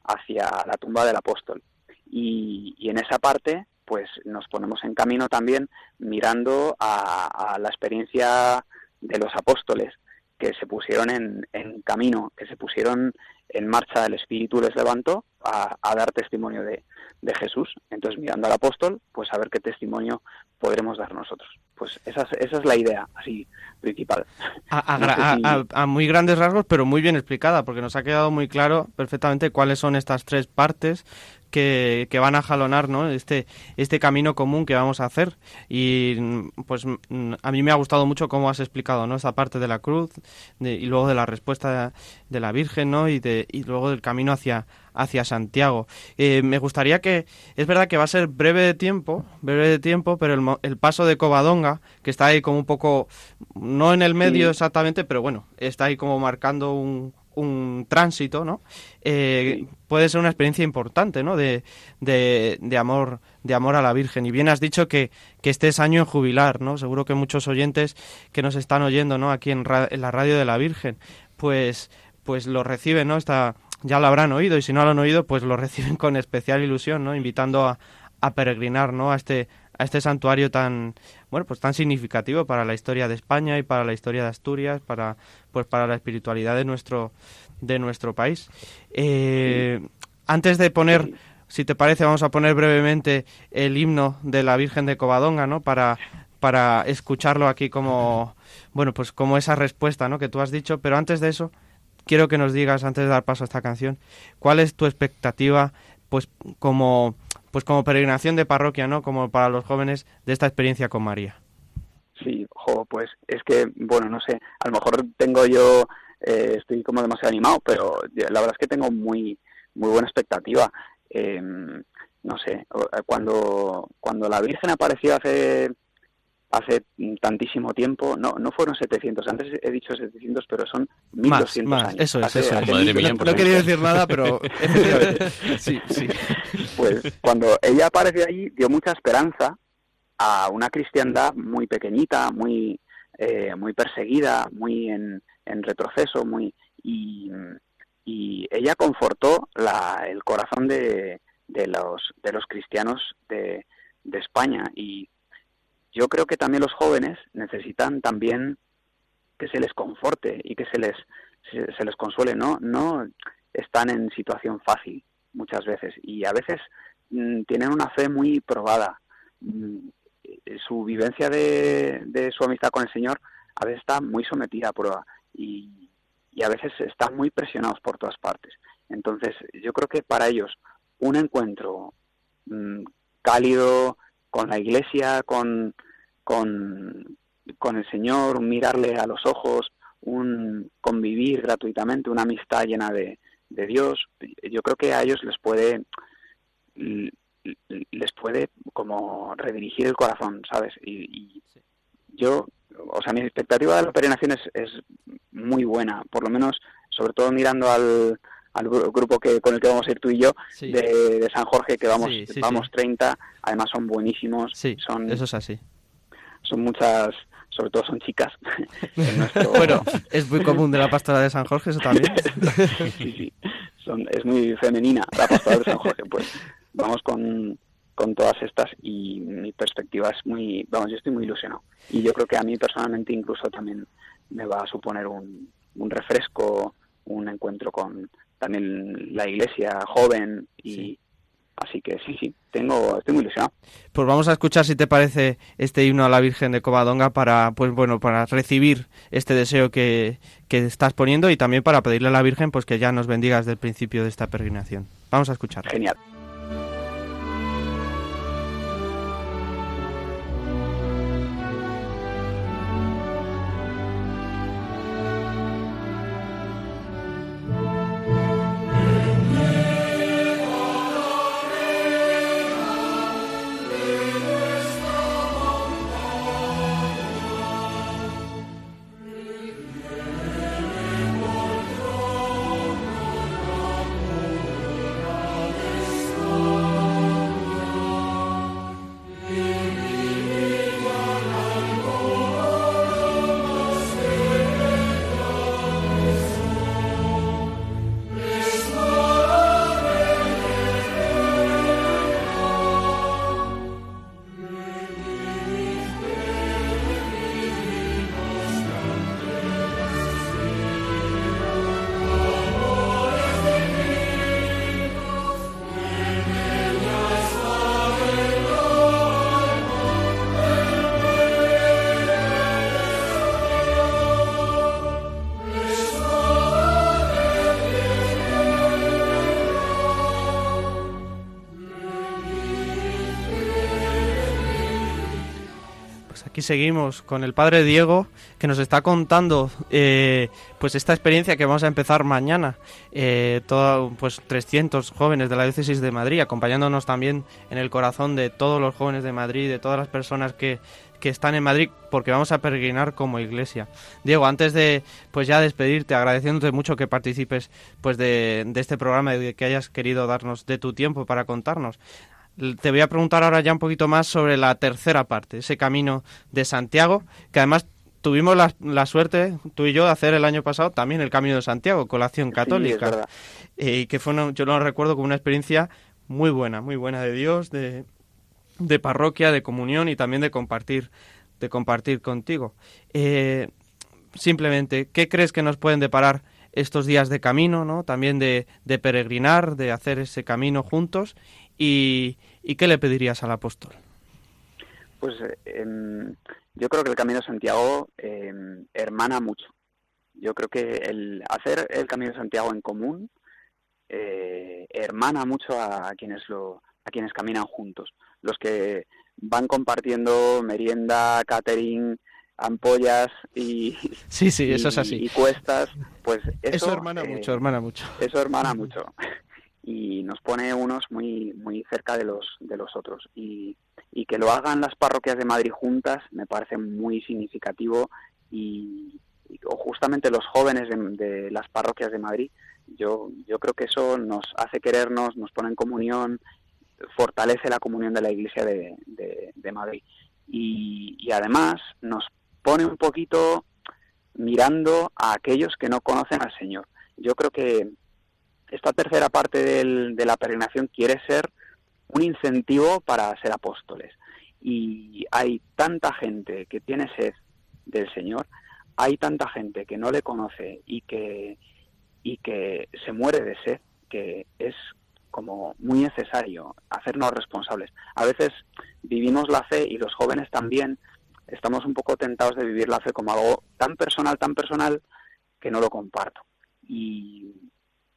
hacia la tumba del apóstol. Y, en esa parte, pues nos ponemos en camino también mirando a la experiencia de los apóstoles, que se pusieron en, en, camino, que se pusieron en marcha, el Espíritu les levantó a, dar testimonio de, de, Jesús. Entonces, mirando al apóstol, pues a ver qué testimonio podremos dar nosotros. Pues esa es, esa es la idea, así, principal. A, muy grandes rasgos, pero muy bien explicada, porque nos ha quedado muy claro perfectamente cuáles son estas tres partes que, que, van a jalonar ¿no? este, este camino común que vamos a hacer. Y pues a mí me ha gustado mucho cómo has explicado ¿no? esa parte de la cruz y luego de la respuesta de la Virgen ¿no? y, de, y luego del camino hacia, hacia Santiago. Eh, me gustaría que, es verdad que va a ser breve de tiempo, breve de tiempo, pero el, el, paso de Covadonga, que está ahí como un poco, no en el medio exactamente, pero bueno, está ahí como marcando un, un tránsito, ¿no? Eh, puede ser una experiencia importante, ¿no? De, de, de, amor, de amor a la Virgen. Y bien has dicho que, que este es año en jubilar, ¿no? Seguro que muchos oyentes que nos están oyendo, ¿no? Aquí en, en la radio de la Virgen, pues, pues lo reciben, ¿no? Esta, ya lo habrán oído y si no lo han oído, pues lo reciben con especial ilusión, ¿no? Invitando a, a peregrinar, ¿no? A este, a este santuario tan, bueno, pues tan significativo para la historia de España y para la historia de Asturias, para, pues para la espiritualidad de nuestro, de nuestro país. Eh, antes de poner, si te parece, vamos a poner brevemente el himno de la Virgen de Covadonga, ¿no? Para, para escucharlo aquí como, bueno, pues como esa respuesta, ¿no? Que tú has dicho, pero antes de eso, quiero que nos digas, antes de dar paso a esta canción, cuál es tu expectativa, pues como, pues como peregrinación de parroquia, ¿no? Como para los jóvenes de esta experiencia con María. Sí, jo, pues es que, bueno, no sé, a lo mejor tengo yo, eh, estoy como demasiado animado, pero la verdad es que tengo muy, muy buena expectativa. Em, no sé, cuando, cuando la Virgen apareció hace hace tantísimo tiempo, no, no fueron 700, antes he dicho 700, pero son 1200 más, años. Eso es, eso no, quería decir nada, pero sí, sí. Pues cuando ella apareció allí, dio mucha esperanza a una cristiandad muy pequeñita, muy, eh, muy perseguida, muy en, en retroceso, muy y, y ella confortó la, el corazón de, de, los, de los cristianos de, de España. Y yo creo que también los jóvenes necesitan también que se les conforte y que se les se, les consuele, ¿no? No están en situación fácil muchas veces y a veces mm, tienen una fe muy probada. Mm, su vivencia de, de, su amistad con el Señor a veces está muy sometida a prueba y, y a veces están muy presionados por todas partes. Entonces, yo creo que para ellos un encuentro mm, cálido, con la iglesia, con, con, con el Señor, mirarle a los ojos, un convivir gratuitamente, una amistad llena de, de Dios, yo creo que a ellos les puede les puede como redirigir el corazón, ¿sabes? Y, yo, o sea, mi expectativa de la peregrinación es, es muy buena, por lo menos, sobre todo mirando al, al grupo que con el que vamos a ir tú y yo de, San Jorge que vamos vamos 30 además son buenísimos son eso es así. son muchas sobre todo son chicas. Bueno es muy común de la pastora de San Jorge eso también. Sí sí son, es muy femenina la pastora de San Jorge pues vamos con con todas estas y mi perspectiva es muy vamos yo estoy muy ilusionado. Y yo creo que a mí personalmente incluso también me va a suponer un, un refresco un encuentro con también la iglesia joven y así que sí, sí, tengo, estoy muy ilusionado. Pues vamos a escuchar si te parece este himno a la Virgen de Covadonga para, pues bueno, para recibir este deseo que, que estás poniendo y también para pedirle a la Virgen pues que ya nos bendiga desde el principio de esta peregrinación. Vamos a escuchar. Genial. Seguimos con el padre Diego que nos está contando eh, pues esta experiencia que vamos a empezar mañana. Eh, pues 300 jóvenes de la diócesis de Madrid acompañándonos también en el corazón de todos los jóvenes de Madrid, de todas las personas que, que están en Madrid porque vamos a peregrinar como iglesia. Diego, antes de pues ya despedirte, agradeciéndote mucho que participes pues de, de este programa y que hayas querido darnos de tu tiempo para contarnos. Te voy a preguntar ahora ya un poquito más sobre la tercera parte, ese camino de Santiago, que además tuvimos la, suerte, tú y yo, de hacer el año pasado también el Camino de Santiago con la acción católica. Eh, y que fue, yo lo recuerdo como una experiencia muy buena, muy buena de Dios, de, de parroquia, de comunión y también de compartir, de compartir contigo. Eh, simplemente, ¿qué crees que nos pueden deparar estos días de camino, ¿no? también de, de peregrinar, de hacer ese camino juntos ¿Y, qué le pedirías al apóstol? Pues em, yo creo que el Camino de Santiago em, hermana mucho. Yo creo que el hacer el Camino de Santiago en común eh, hermana mucho a, quienes lo a quienes caminan juntos. Los que van compartiendo merienda, catering, ampollas y sí sí eso es así y cuestas pues eso, hermana eh, mucho hermana mucho eso hermana mucho y nos pone unos muy muy cerca de los de los otros. Y, y que lo hagan las parroquias de Madrid juntas me parece muy significativo y, o justamente los jóvenes de, las parroquias de Madrid yo yo creo que eso nos hace querernos nos pone en comunión fortalece la comunión de la Iglesia de, de, Madrid. Y, y además nos pone un poquito mirando a aquellos que no conocen al Señor. Yo creo que esta tercera parte de la peregrinación quiere ser un incentivo para ser apóstoles. Y hay tanta gente que tiene sed del Señor, hay tanta gente que no le conoce y que, y que se muere de sed, que es como muy necesario hacernos responsables. A veces vivimos la fe y los jóvenes también estamos un poco tentados de vivir la fe como algo tan personal, tan personal, que no lo comparto. Y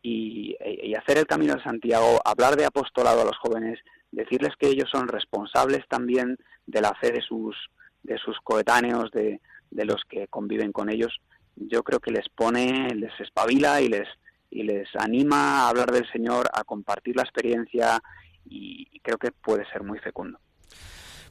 y, hacer el camino de Santiago, hablar de apostolado a los jóvenes, decirles que ellos son responsables también de la fe de sus, de sus coetáneos, de, de los que conviven con ellos, yo creo que les pone, les espabila y les, y les anima a hablar del Señor, a compartir la experiencia y creo que puede ser muy fecundo.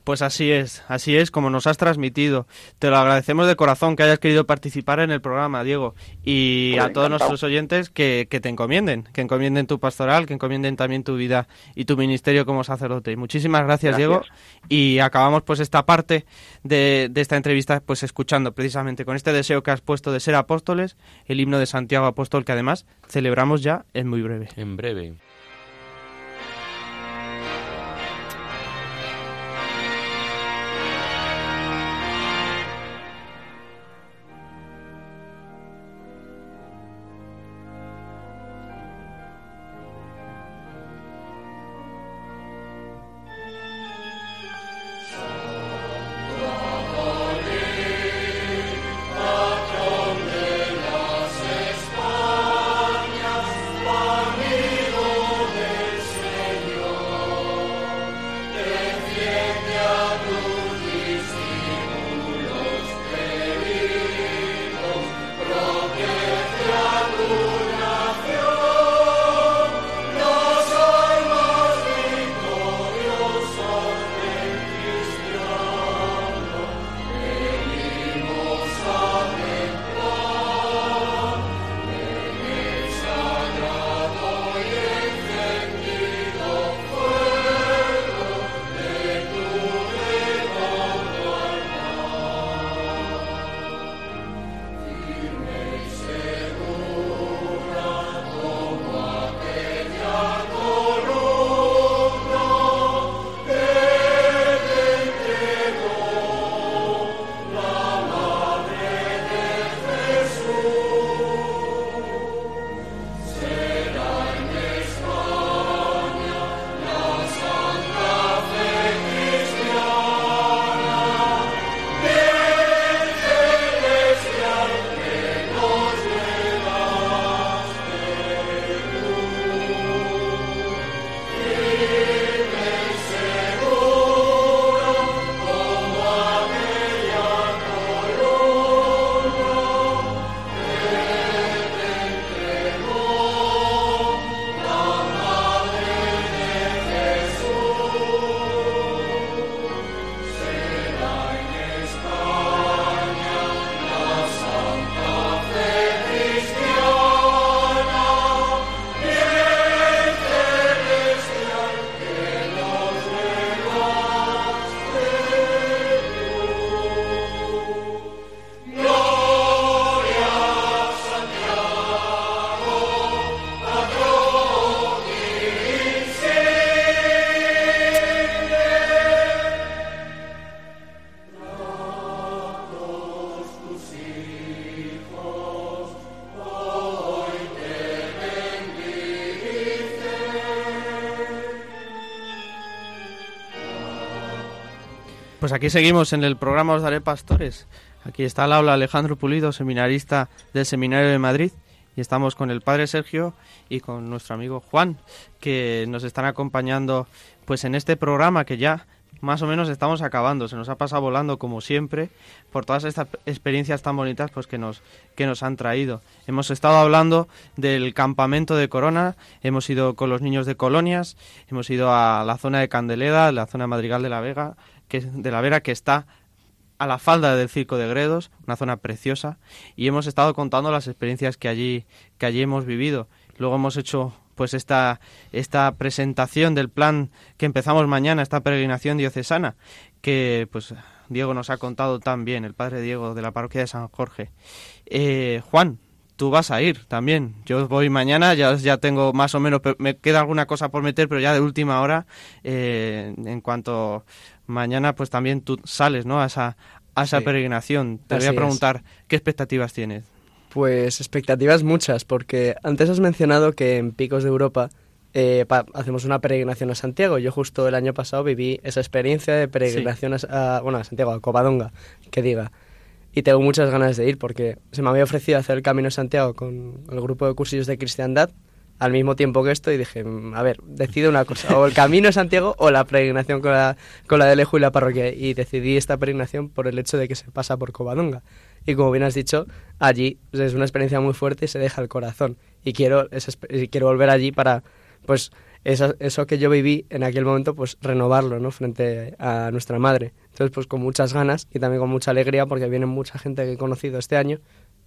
Pues así es, así es como nos has transmitido. Te lo agradecemos de corazón que hayas querido participar en el programa, Diego. Y Pues a todos encantado. nuestros oyentes que, que te encomienden, que encomienden tu pastoral, que encomienden también tu vida y tu ministerio como sacerdote. Muchísimas gracias, Gracias. Diego. Y acabamos pues esta parte de, de esta entrevista pues escuchando precisamente con este deseo que has puesto de ser apóstoles, el himno de Santiago Apóstol que además celebramos ya en muy breve. En breve. Pues aquí seguimos en el programa Os Daré Pastores. Aquí está al aula Alejandro Pulido, seminarista del Seminario de Madrid. Y estamos con el padre Sergio y con nuestro amigo Juan, que nos están acompañando pues en este programa que ya más o menos estamos acabando. Se nos ha pasado volando como siempre por todas estas experiencias tan bonitas pues que nos que nos han traído. Hemos estado hablando del campamento de Corona, hemos ido con los niños de colonias, hemos ido a la zona de Candeleda, la zona Madrigal de la Vega, que de la Vera que está a la falda del Circo de Gredos, una zona preciosa, y hemos estado contando las experiencias que allí, que allí hemos vivido. Luego hemos hecho pues esta, esta presentación del plan que empezamos mañana, esta peregrinación diocesana, que pues Diego nos ha contado tan bien, el padre Diego de la parroquia de San Jorge. Eh, Juan, tú vas a ir también. Yo voy mañana, ya, ya tengo más o menos, me queda alguna cosa por meter, pero ya de última hora, eh, en cuanto mañana, pues también tú sales, ¿no? A esa, a esa Sí. peregrinación. Te Así voy a es. preguntar, ¿qué expectativas tienes? Pues expectativas muchas, porque antes has mencionado que en Picos de Europa eh, hacemos una peregrinación a Santiago. Yo justo el año pasado viví esa experiencia de peregrinación a, a- bueno, a Santiago, a Covadonga, que diga. Y tengo muchas ganas de ir porque se me había ofrecido hacer el Camino de Santiago con el grupo de cursillos de cristiandad al mismo tiempo que esto y dije, mm, a ver, decido una cosa, o el Camino de Santiago o la peregrinación con la, con la de Lejo y la parroquia. Y decidí esta peregrinación por el hecho de que se pasa por Covadonga. Y como bien has dicho, allí es una experiencia muy fuerte y se deja el corazón. Y quiero, y quiero volver allí para, pues, eso, eso que yo viví en aquel momento, pues renovarlo, ¿no? Frente a nuestra madre. Entonces, pues con muchas ganas y también con mucha alegría porque viene mucha gente que he conocido este año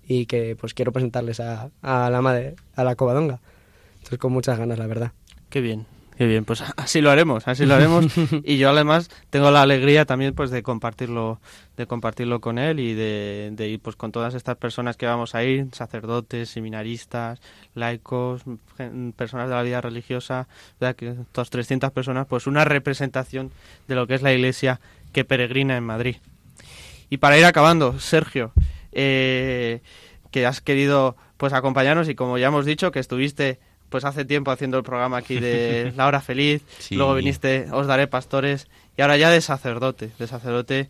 y que pues quiero presentarles a, a la madre, a la Covadonga. Con muchas ganas, la verdad. Qué bien. Qué bien, pues así lo haremos, así lo haremos. y yo además tengo la alegría también pues de compartirlo, de compartirlo con él y de, de, ir pues con todas estas personas que vamos a ir, sacerdotes, seminaristas, laicos, personas de la vida religiosa, ¿verdad? que todas 300 personas, pues una representación de lo que es la iglesia que peregrina en Madrid. Y para ir acabando, Sergio, eh, que has querido pues acompañarnos y como ya hemos dicho que estuviste pues hace tiempo haciendo el programa aquí de La Hora Feliz, Sí. luego viniste Os Daré Pastores y ahora ya de sacerdote, de sacerdote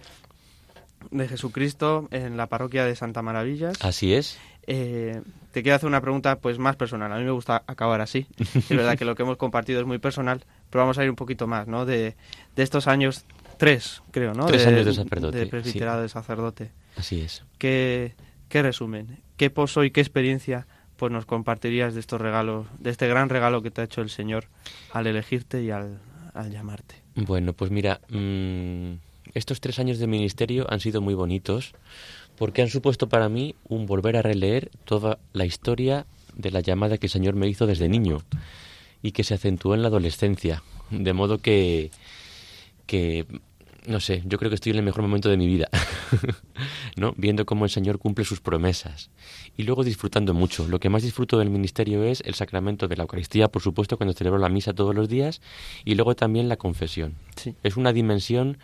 de Jesucristo en la parroquia de Santa Maravillas. Así es. Eh, te quiero hacer una pregunta pues más personal. A mí me gusta acabar así. Es verdad que lo que hemos compartido es muy personal, pero vamos a ir un poquito más, ¿no? De, de estos años, tres, creo, ¿no? Tres años de sacerdote, De presbiterado de sacerdote. Así es. ¿Qué, qué resumen? ¿Qué pozo y qué experiencia pues nos compartirías de estos regalos, de este gran regalo que te ha hecho el Señor al elegirte y al, al llamarte? Bueno, pues mira, mm, estos tres años de ministerio han sido muy bonitos porque han supuesto para mí un volver a releer toda la historia de la llamada que el Señor me hizo desde niño y que se acentuó en la adolescencia. De modo que, que no sé, yo creo que estoy en el mejor momento de mi vida, ¿no? Viendo cómo el Señor cumple sus promesas y luego disfrutando mucho. Lo que más disfruto del ministerio es el sacramento de la Eucaristía, por supuesto, cuando celebro la misa todos los días y luego también la confesión. Sí. Es una dimensión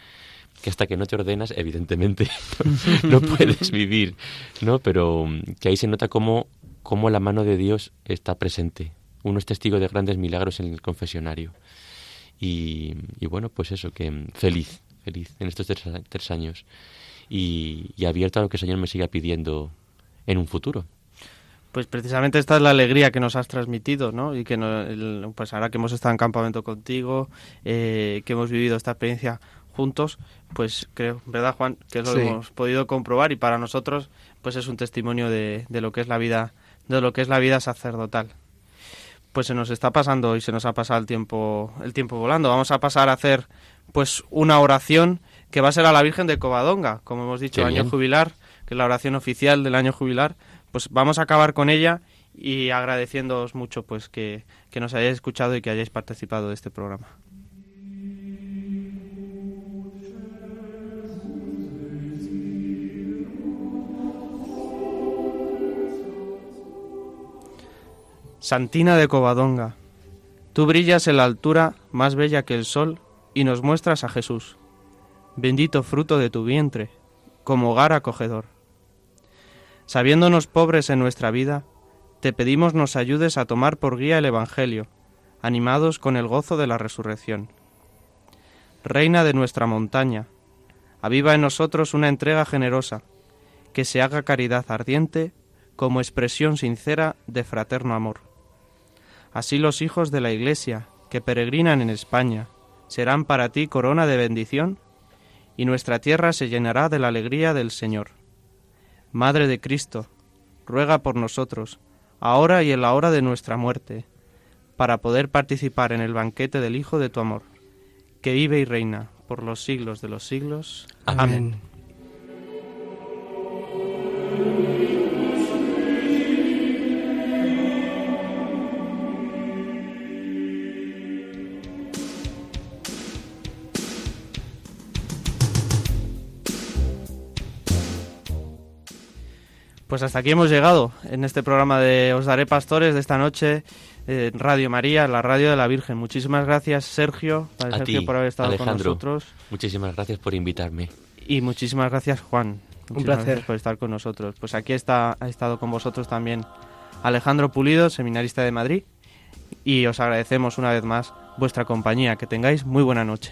que hasta que no te ordenas, evidentemente, no puedes vivir, ¿no? Pero mm, que ahí se nota cómo, cómo la mano de Dios está presente. Uno es testigo de grandes milagros en el confesionario. Y, y bueno, pues eso, que mm, feliz, feliz en estos tres, tres años. Y, y abierto a lo que el Señor me siga pidiendo en un futuro. Pues precisamente esta es la alegría que nos has transmitido, ¿no? Y que no- el- pues ahora que hemos estado en campamento contigo, eh, que hemos vivido esta experiencia juntos, pues creo, ¿verdad, Juan? Que lo Sí. hemos podido comprobar y para nosotros, pues es un testimonio de, de lo que es la vida, de lo que es la vida sacerdotal. Pues se nos está pasando y se nos ha pasado el tiempo, el tiempo volando. Vamos a pasar a hacer, pues, una oración que va a ser a la Virgen de Covadonga, como hemos dicho, Qué año bien. jubilar, que es la oración oficial del año jubilar. Pues vamos a acabar con ella y agradeciéndoos mucho, pues, que, que nos hayáis escuchado y que hayáis participado de este programa. Santina de Covadonga, tú brillas en la altura más bella que el sol y nos muestras a Jesús, bendito fruto de tu vientre, como hogar acogedor. Sabiéndonos pobres en nuestra vida, te pedimos nos ayudes a tomar por guía el Evangelio, animados con el gozo de la resurrección. Reina de nuestra montaña, aviva en nosotros una entrega generosa, que se haga caridad ardiente como expresión sincera de fraterno amor. Así los hijos de la Iglesia, que peregrinan en España, serán para ti corona de bendición, y nuestra tierra se llenará de la alegría del Señor. Madre de Cristo, ruega por nosotros, ahora y en la hora de nuestra muerte, para poder participar en el banquete del Hijo de tu amor, que vive y reina por los siglos de los siglos. Amén. Pues hasta aquí hemos llegado en este programa de Os Daré Pastores de esta noche en Radio María, la radio de la Virgen. Muchísimas gracias, Sergio, A Sergio, ti, por haber estado con Alejandro. nosotros. Muchísimas gracias por invitarme. Y muchísimas gracias, Juan. Muchísimas placer. gracias por estar con nosotros. Pues aquí está, ha estado con vosotros también Alejandro Pulido, seminarista de Madrid. Y os agradecemos una vez más vuestra compañía. Que tengáis muy buena noche.